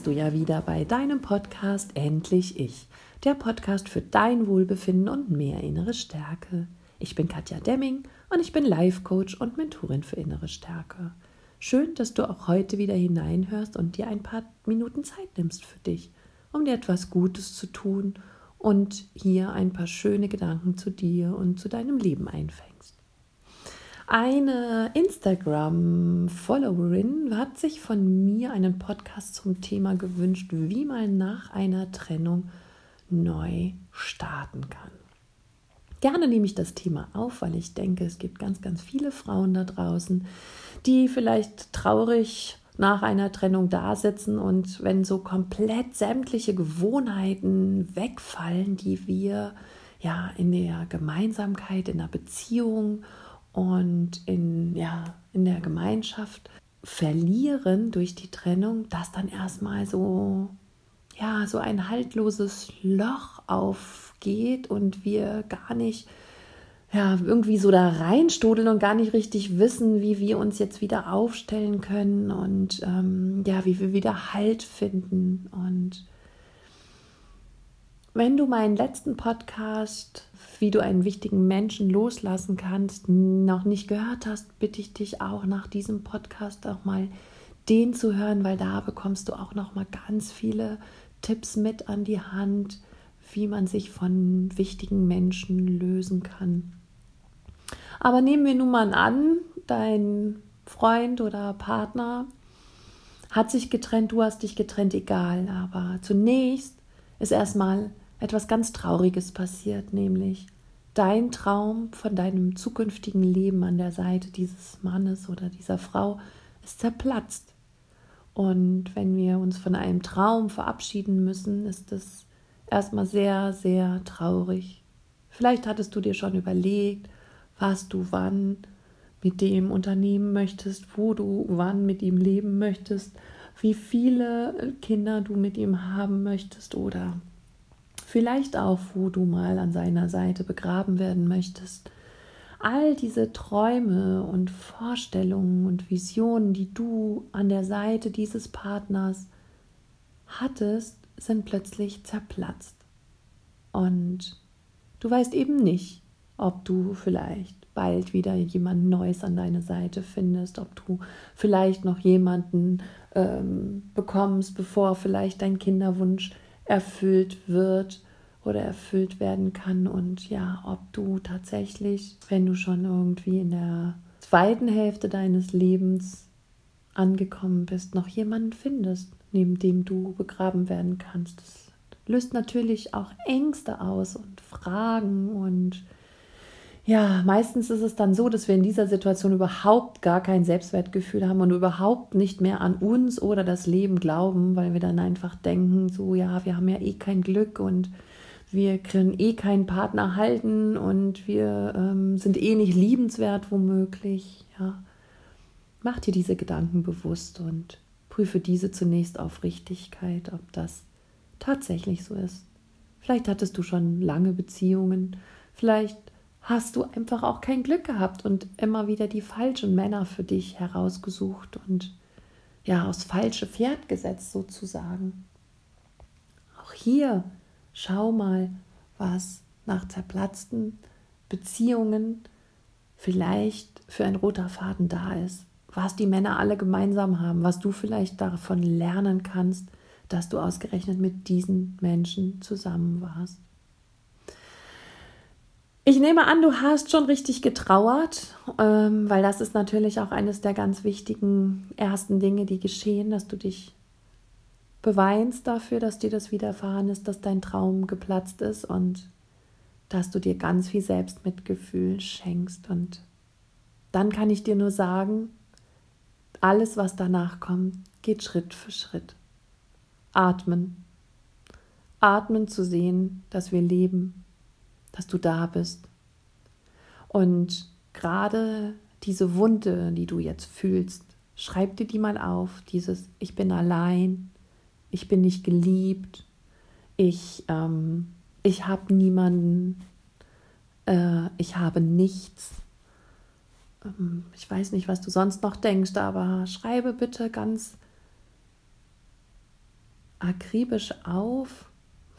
bist du ja wieder bei deinem Podcast Endlich Ich, der Podcast für dein Wohlbefinden und mehr innere Stärke. Ich bin Katja Demming und ich bin Life Coach und Mentorin für innere Stärke. Schön, dass du auch heute wieder hineinhörst und dir ein paar Minuten Zeit nimmst für dich, um dir etwas Gutes zu tun und hier ein paar schöne Gedanken zu dir und zu deinem Leben einfängst. Eine Instagram-Followerin hat sich von mir einen Podcast zum Thema gewünscht, wie man nach einer Trennung neu starten kann. Gerne nehme ich das Thema auf, weil ich denke, es gibt ganz, ganz viele Frauen da draußen, die vielleicht traurig nach einer Trennung da sitzen und wenn so komplett sämtliche Gewohnheiten wegfallen, die wir ja in der Gemeinsamkeit, in der Beziehung und in, ja, in der Gemeinschaft verlieren durch die Trennung, dass dann erstmal so, ja, so ein haltloses Loch aufgeht und wir gar nicht, ja, irgendwie so da reinstudeln und gar nicht richtig wissen, wie wir uns jetzt wieder aufstellen können und ähm, ja, wie wir wieder Halt finden. Und wenn du meinen letzten Podcast wie du einen wichtigen Menschen loslassen kannst, noch nicht gehört hast, bitte ich dich auch nach diesem Podcast auch mal den zu hören, weil da bekommst du auch noch mal ganz viele Tipps mit an die Hand, wie man sich von wichtigen Menschen lösen kann. Aber nehmen wir nun mal an, dein Freund oder Partner hat sich getrennt, du hast dich getrennt, egal. Aber zunächst ist erstmal etwas ganz Trauriges passiert, nämlich dein Traum von deinem zukünftigen Leben an der Seite dieses Mannes oder dieser Frau ist zerplatzt. Und wenn wir uns von einem Traum verabschieden müssen, ist es erstmal sehr, sehr traurig. Vielleicht hattest du dir schon überlegt, was du wann mit dem unternehmen möchtest, wo du wann mit ihm leben möchtest, wie viele Kinder du mit ihm haben möchtest oder vielleicht auch, wo du mal an seiner Seite begraben werden möchtest. All diese Träume und Vorstellungen und Visionen, die du an der Seite dieses Partners hattest, sind plötzlich zerplatzt. Und du weißt eben nicht, ob du vielleicht bald wieder jemand Neues an deine Seite findest, ob du vielleicht noch jemanden ähm, bekommst, bevor vielleicht dein Kinderwunsch erfüllt wird oder erfüllt werden kann und ja, ob du tatsächlich, wenn du schon irgendwie in der zweiten Hälfte deines Lebens angekommen bist, noch jemanden findest, neben dem du begraben werden kannst. Das löst natürlich auch Ängste aus und Fragen und ja, meistens ist es dann so, dass wir in dieser Situation überhaupt gar kein Selbstwertgefühl haben und überhaupt nicht mehr an uns oder das Leben glauben, weil wir dann einfach denken, so ja, wir haben ja eh kein Glück und wir können eh keinen Partner halten und wir ähm, sind eh nicht liebenswert womöglich. Ja. Mach dir diese Gedanken bewusst und prüfe diese zunächst auf Richtigkeit, ob das tatsächlich so ist. Vielleicht hattest du schon lange Beziehungen, vielleicht hast du einfach auch kein Glück gehabt und immer wieder die falschen Männer für dich herausgesucht und ja, aufs falsche Pferd gesetzt sozusagen. Auch hier schau mal, was nach zerplatzten Beziehungen vielleicht für ein roter Faden da ist, was die Männer alle gemeinsam haben, was du vielleicht davon lernen kannst, dass du ausgerechnet mit diesen Menschen zusammen warst. Ich nehme an, du hast schon richtig getrauert, ähm, weil das ist natürlich auch eines der ganz wichtigen ersten Dinge, die geschehen, dass du dich beweinst dafür, dass dir das widerfahren ist, dass dein Traum geplatzt ist und dass du dir ganz viel Selbstmitgefühl schenkst. Und dann kann ich dir nur sagen, alles, was danach kommt, geht Schritt für Schritt. Atmen. Atmen zu sehen, dass wir leben, dass du da bist. Und gerade diese Wunde, die du jetzt fühlst, schreib dir die mal auf, dieses Ich bin allein, ich bin nicht geliebt, ich, ähm, ich habe niemanden, äh, ich habe nichts. Ähm, ich weiß nicht, was du sonst noch denkst, aber schreibe bitte ganz akribisch auf,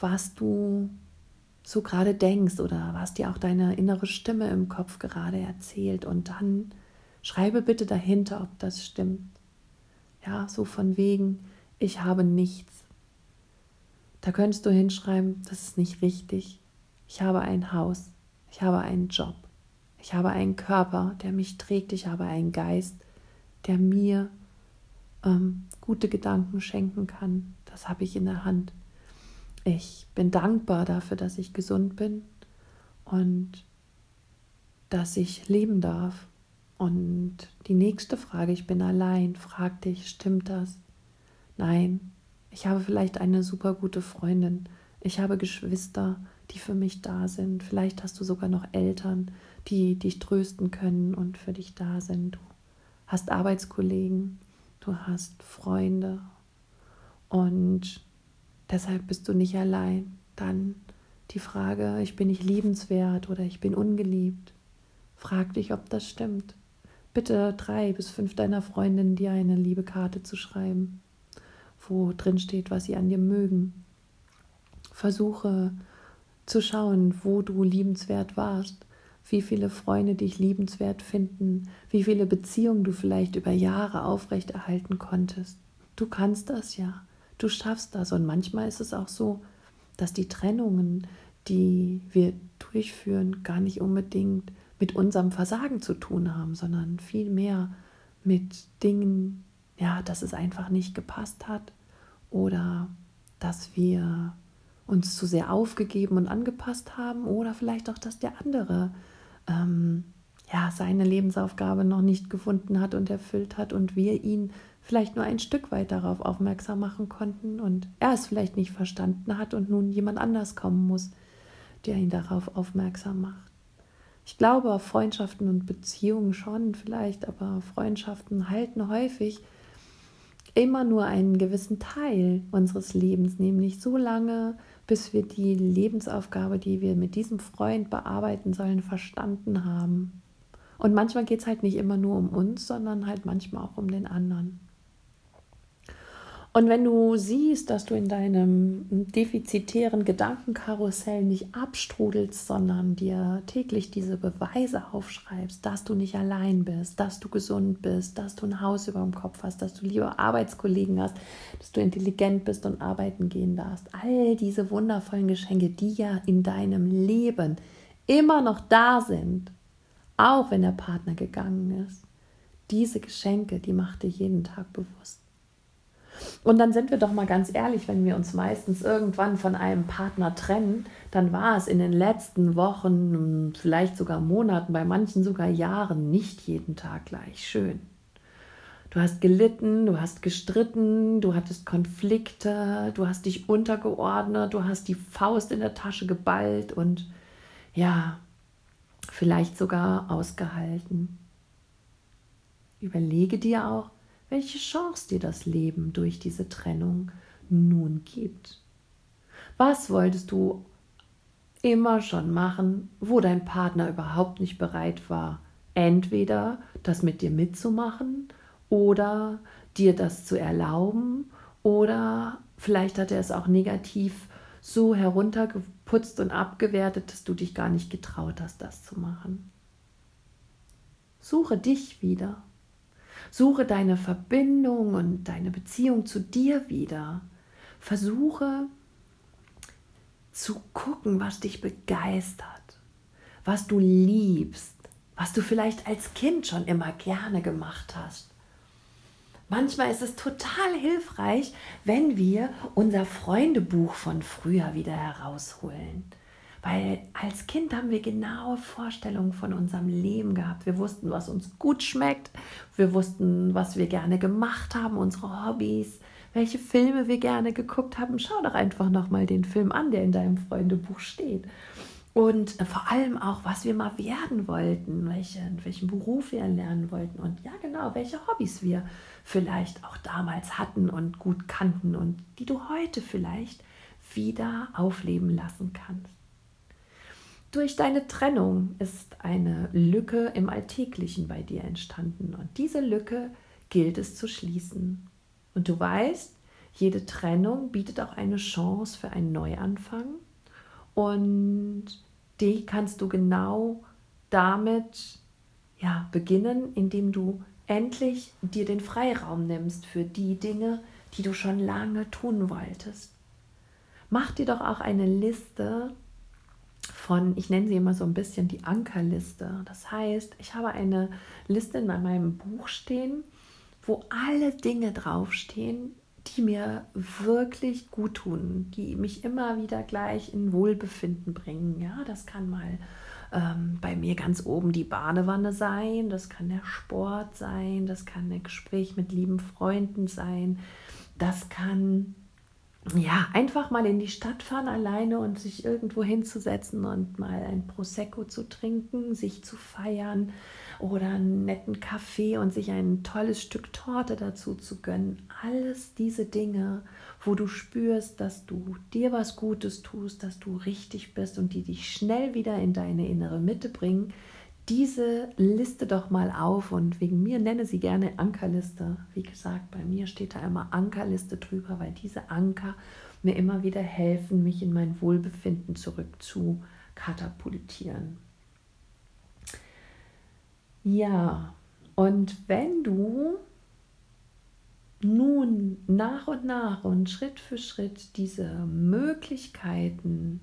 was du so gerade denkst oder was dir auch deine innere Stimme im Kopf gerade erzählt und dann schreibe bitte dahinter, ob das stimmt. Ja, so von wegen, ich habe nichts. Da könntest du hinschreiben, das ist nicht richtig. Ich habe ein Haus, ich habe einen Job, ich habe einen Körper, der mich trägt, ich habe einen Geist, der mir ähm, gute Gedanken schenken kann. Das habe ich in der Hand. Ich bin dankbar dafür, dass ich gesund bin und dass ich leben darf. Und die nächste Frage, ich bin allein, frag dich, stimmt das? Nein, ich habe vielleicht eine super gute Freundin. Ich habe Geschwister, die für mich da sind. Vielleicht hast du sogar noch Eltern, die dich trösten können und für dich da sind. Du hast Arbeitskollegen, du hast Freunde und deshalb bist du nicht allein. Dann die Frage, ich bin nicht liebenswert oder ich bin ungeliebt. Frag dich, ob das stimmt. Bitte drei bis fünf deiner Freundinnen dir eine liebe Karte zu schreiben wo drin steht, was sie an dir mögen. Versuche zu schauen, wo du liebenswert warst, wie viele Freunde dich liebenswert finden, wie viele Beziehungen du vielleicht über Jahre aufrechterhalten konntest. Du kannst das ja, du schaffst das. Und manchmal ist es auch so, dass die Trennungen, die wir durchführen, gar nicht unbedingt mit unserem Versagen zu tun haben, sondern vielmehr mit Dingen, ja, dass es einfach nicht gepasst hat oder dass wir uns zu sehr aufgegeben und angepasst haben oder vielleicht auch, dass der andere ähm, ja seine Lebensaufgabe noch nicht gefunden hat und erfüllt hat und wir ihn vielleicht nur ein Stück weit darauf aufmerksam machen konnten und er es vielleicht nicht verstanden hat und nun jemand anders kommen muss, der ihn darauf aufmerksam macht. Ich glaube Freundschaften und Beziehungen schon vielleicht, aber Freundschaften halten häufig immer nur einen gewissen Teil unseres Lebens, nämlich so lange, bis wir die Lebensaufgabe, die wir mit diesem Freund bearbeiten sollen, verstanden haben. Und manchmal geht es halt nicht immer nur um uns, sondern halt manchmal auch um den anderen. Und wenn du siehst, dass du in deinem defizitären Gedankenkarussell nicht abstrudelst, sondern dir täglich diese Beweise aufschreibst, dass du nicht allein bist, dass du gesund bist, dass du ein Haus über dem Kopf hast, dass du liebe Arbeitskollegen hast, dass du intelligent bist und arbeiten gehen darfst, all diese wundervollen Geschenke, die ja in deinem Leben immer noch da sind, auch wenn der Partner gegangen ist, diese Geschenke, die macht dir jeden Tag bewusst. Und dann sind wir doch mal ganz ehrlich, wenn wir uns meistens irgendwann von einem Partner trennen, dann war es in den letzten Wochen, vielleicht sogar Monaten, bei manchen sogar Jahren nicht jeden Tag gleich schön. Du hast gelitten, du hast gestritten, du hattest Konflikte, du hast dich untergeordnet, du hast die Faust in der Tasche geballt und ja, vielleicht sogar ausgehalten. Überlege dir auch, welche Chance dir das Leben durch diese Trennung nun gibt. Was wolltest du immer schon machen, wo dein Partner überhaupt nicht bereit war, entweder das mit dir mitzumachen oder dir das zu erlauben oder vielleicht hat er es auch negativ so heruntergeputzt und abgewertet, dass du dich gar nicht getraut hast, das zu machen. Suche dich wieder. Suche deine Verbindung und deine Beziehung zu dir wieder. Versuche zu gucken, was dich begeistert, was du liebst, was du vielleicht als Kind schon immer gerne gemacht hast. Manchmal ist es total hilfreich, wenn wir unser Freundebuch von früher wieder herausholen. Weil als Kind haben wir genaue Vorstellungen von unserem Leben gehabt. Wir wussten, was uns gut schmeckt. Wir wussten, was wir gerne gemacht haben, unsere Hobbys, welche Filme wir gerne geguckt haben. Schau doch einfach nochmal den Film an, der in deinem Freundebuch steht. Und vor allem auch, was wir mal werden wollten, welchen, welchen Beruf wir lernen wollten und ja genau, welche Hobbys wir vielleicht auch damals hatten und gut kannten und die du heute vielleicht wieder aufleben lassen kannst. Durch deine Trennung ist eine Lücke im Alltäglichen bei dir entstanden und diese Lücke gilt es zu schließen. Und du weißt, jede Trennung bietet auch eine Chance für einen Neuanfang und die kannst du genau damit ja, beginnen, indem du endlich dir den Freiraum nimmst für die Dinge, die du schon lange tun wolltest. Mach dir doch auch eine Liste von, ich nenne sie immer so ein bisschen die Ankerliste. Das heißt, ich habe eine Liste in meinem Buch stehen, wo alle Dinge draufstehen, die mir wirklich gut tun, die mich immer wieder gleich in Wohlbefinden bringen. Ja, das kann mal ähm, bei mir ganz oben die Badewanne sein, das kann der Sport sein, das kann ein Gespräch mit lieben Freunden sein, das kann ja, einfach mal in die Stadt fahren alleine und sich irgendwo hinzusetzen und mal ein Prosecco zu trinken, sich zu feiern oder einen netten Kaffee und sich ein tolles Stück Torte dazu zu gönnen. Alles diese Dinge, wo du spürst, dass du dir was Gutes tust, dass du richtig bist und die dich schnell wieder in deine innere Mitte bringen, diese Liste doch mal auf und wegen mir nenne sie gerne Ankerliste. Wie gesagt, bei mir steht da immer Ankerliste drüber, weil diese Anker mir immer wieder helfen, mich in mein Wohlbefinden zurück zu katapultieren. Ja, und wenn du nun nach und nach und Schritt für Schritt diese Möglichkeiten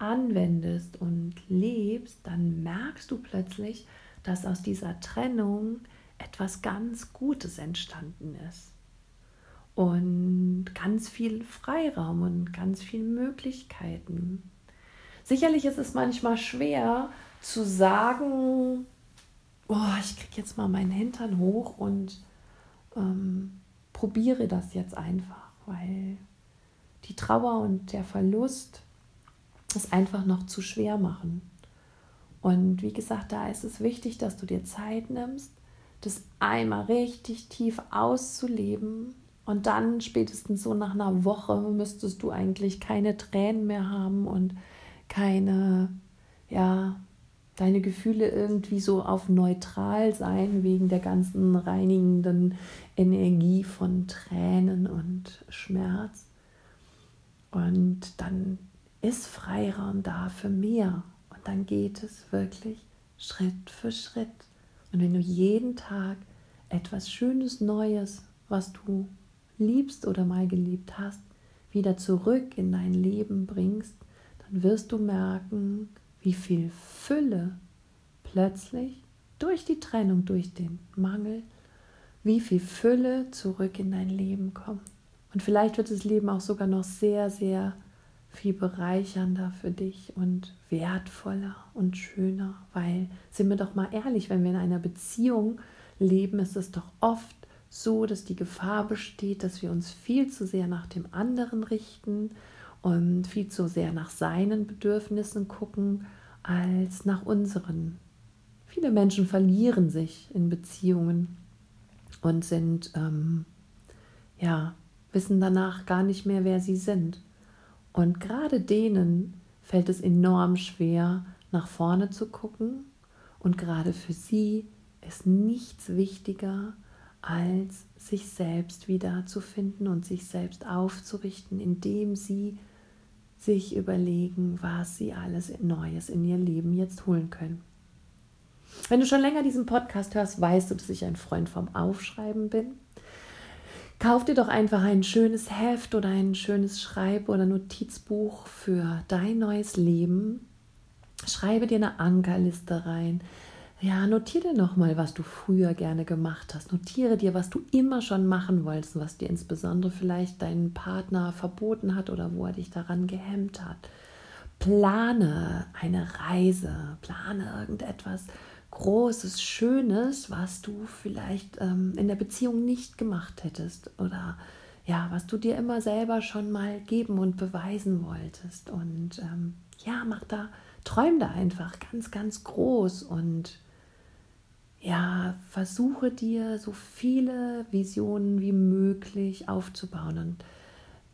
anwendest und lebst, dann merkst du plötzlich, dass aus dieser Trennung etwas ganz Gutes entstanden ist. Und ganz viel Freiraum und ganz viele Möglichkeiten. Sicherlich ist es manchmal schwer zu sagen, oh, ich kriege jetzt mal meinen Hintern hoch und ähm, probiere das jetzt einfach, weil die Trauer und der Verlust es einfach noch zu schwer machen. Und wie gesagt, da ist es wichtig, dass du dir Zeit nimmst, das einmal richtig tief auszuleben. Und dann spätestens so nach einer Woche müsstest du eigentlich keine Tränen mehr haben und keine, ja, deine Gefühle irgendwie so auf neutral sein wegen der ganzen reinigenden Energie von Tränen und Schmerz. Und dann ist Freiraum da für mehr. Und dann geht es wirklich Schritt für Schritt. Und wenn du jeden Tag etwas Schönes, Neues, was du liebst oder mal geliebt hast, wieder zurück in dein Leben bringst, dann wirst du merken, wie viel Fülle plötzlich durch die Trennung, durch den Mangel, wie viel Fülle zurück in dein Leben kommt. Und vielleicht wird das Leben auch sogar noch sehr, sehr viel bereichernder für dich und wertvoller und schöner, weil, sind wir doch mal ehrlich, wenn wir in einer Beziehung leben, ist es doch oft so, dass die Gefahr besteht, dass wir uns viel zu sehr nach dem anderen richten und viel zu sehr nach seinen Bedürfnissen gucken, als nach unseren. Viele Menschen verlieren sich in Beziehungen und sind, ähm, ja, wissen danach gar nicht mehr, wer sie sind. Und gerade denen fällt es enorm schwer, nach vorne zu gucken. Und gerade für sie ist nichts wichtiger, als sich selbst wieder zu finden und sich selbst aufzurichten, indem sie sich überlegen, was sie alles Neues in ihr Leben jetzt holen können. Wenn du schon länger diesen Podcast hörst, weißt du, dass ich ein Freund vom Aufschreiben bin. Kauf dir doch einfach ein schönes Heft oder ein schönes Schreib- oder Notizbuch für dein neues Leben. Schreibe dir eine Ankerliste rein. Ja, notiere dir nochmal, was du früher gerne gemacht hast. Notiere dir, was du immer schon machen wolltest, was dir insbesondere vielleicht dein Partner verboten hat oder wo er dich daran gehemmt hat. Plane eine Reise, plane irgendetwas, Großes, Schönes, was du vielleicht ähm, in der Beziehung nicht gemacht hättest oder ja, was du dir immer selber schon mal geben und beweisen wolltest. Und ähm, ja, mach da, träum da einfach ganz, ganz groß und ja, versuche dir so viele Visionen wie möglich aufzubauen und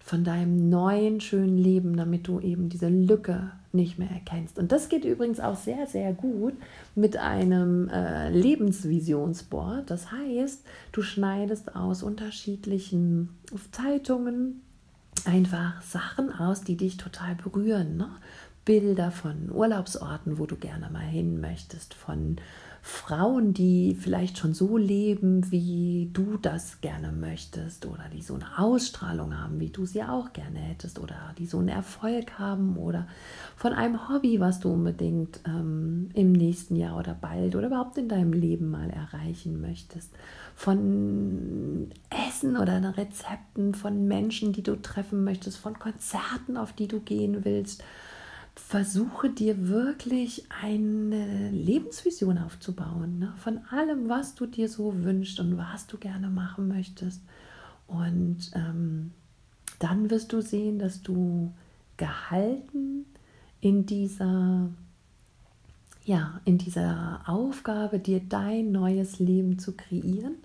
von deinem neuen, schönen Leben, damit du eben diese Lücke nicht mehr erkennst. Und das geht übrigens auch sehr, sehr gut mit einem äh, Lebensvisionsboard. Das heißt, du schneidest aus unterschiedlichen Zeitungen einfach Sachen aus, die dich total berühren. Ne? Bilder von Urlaubsorten, wo du gerne mal hin möchtest, von Frauen, die vielleicht schon so leben, wie du das gerne möchtest oder die so eine Ausstrahlung haben, wie du sie auch gerne hättest oder die so einen Erfolg haben oder von einem Hobby, was du unbedingt ähm, im nächsten Jahr oder bald oder überhaupt in deinem Leben mal erreichen möchtest, von Essen oder Rezepten, von Menschen, die du treffen möchtest, von Konzerten, auf die du gehen willst versuche dir wirklich eine Lebensvision aufzubauen, ne? von allem, was du dir so wünschst und was du gerne machen möchtest. Und ähm, dann wirst du sehen, dass du gehalten in dieser, ja, in dieser Aufgabe, dir dein neues Leben zu kreieren,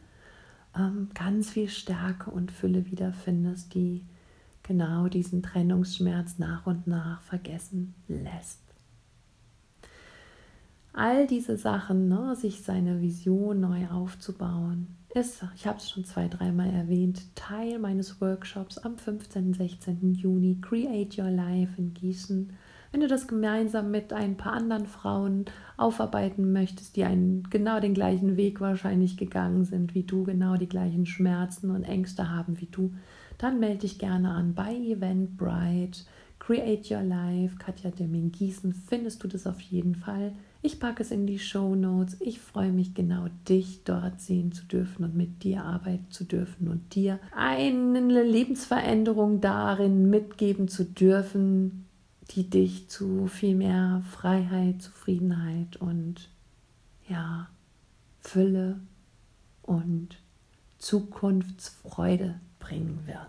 ähm, ganz viel Stärke und Fülle wiederfindest, die genau diesen Trennungsschmerz nach und nach vergessen lässt. All diese Sachen, ne, sich seine Vision neu aufzubauen, ist, ich habe es schon zwei, dreimal erwähnt, Teil meines Workshops am 15. und 16. Juni, Create Your Life in Gießen. Wenn du das gemeinsam mit ein paar anderen Frauen aufarbeiten möchtest, die einen genau den gleichen Weg wahrscheinlich gegangen sind wie du, genau die gleichen Schmerzen und Ängste haben wie du, dann melde dich gerne an bei Eventbrite, Create Your Life, Katja Demming Gießen, findest du das auf jeden Fall. Ich packe es in die Show Notes. Ich freue mich genau, dich dort sehen zu dürfen und mit dir arbeiten zu dürfen und dir eine Lebensveränderung darin mitgeben zu dürfen, die dich zu viel mehr Freiheit, Zufriedenheit und ja, Fülle und Zukunftsfreude bringen wird.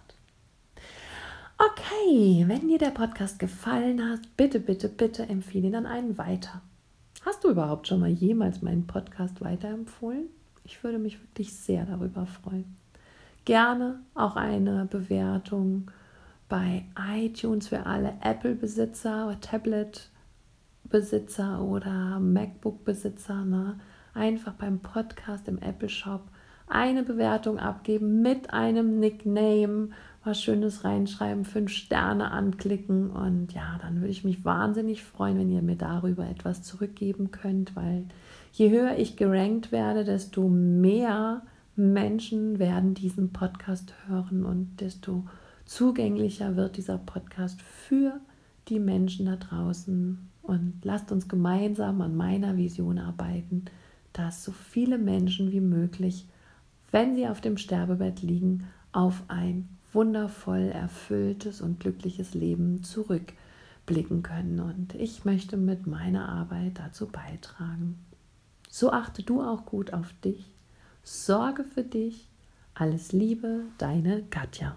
Okay, wenn dir der Podcast gefallen hat, bitte, bitte, bitte empfehle dann einen weiter. Hast du überhaupt schon mal jemals meinen Podcast weiterempfohlen? Ich würde mich wirklich sehr darüber freuen. Gerne auch eine Bewertung bei iTunes für alle Apple-Besitzer Tablet-Besitzer oder MacBook-Besitzer. Ne? Einfach beim Podcast im Apple Shop eine Bewertung abgeben mit einem Nickname, was Schönes reinschreiben, fünf Sterne anklicken und ja, dann würde ich mich wahnsinnig freuen, wenn ihr mir darüber etwas zurückgeben könnt, weil je höher ich gerankt werde, desto mehr Menschen werden diesen Podcast hören und desto zugänglicher wird dieser Podcast für die Menschen da draußen. Und lasst uns gemeinsam an meiner Vision arbeiten, dass so viele Menschen wie möglich wenn sie auf dem Sterbebett liegen, auf ein wundervoll erfülltes und glückliches Leben zurückblicken können. Und ich möchte mit meiner Arbeit dazu beitragen. So achte du auch gut auf dich, sorge für dich. Alles Liebe, deine Katja.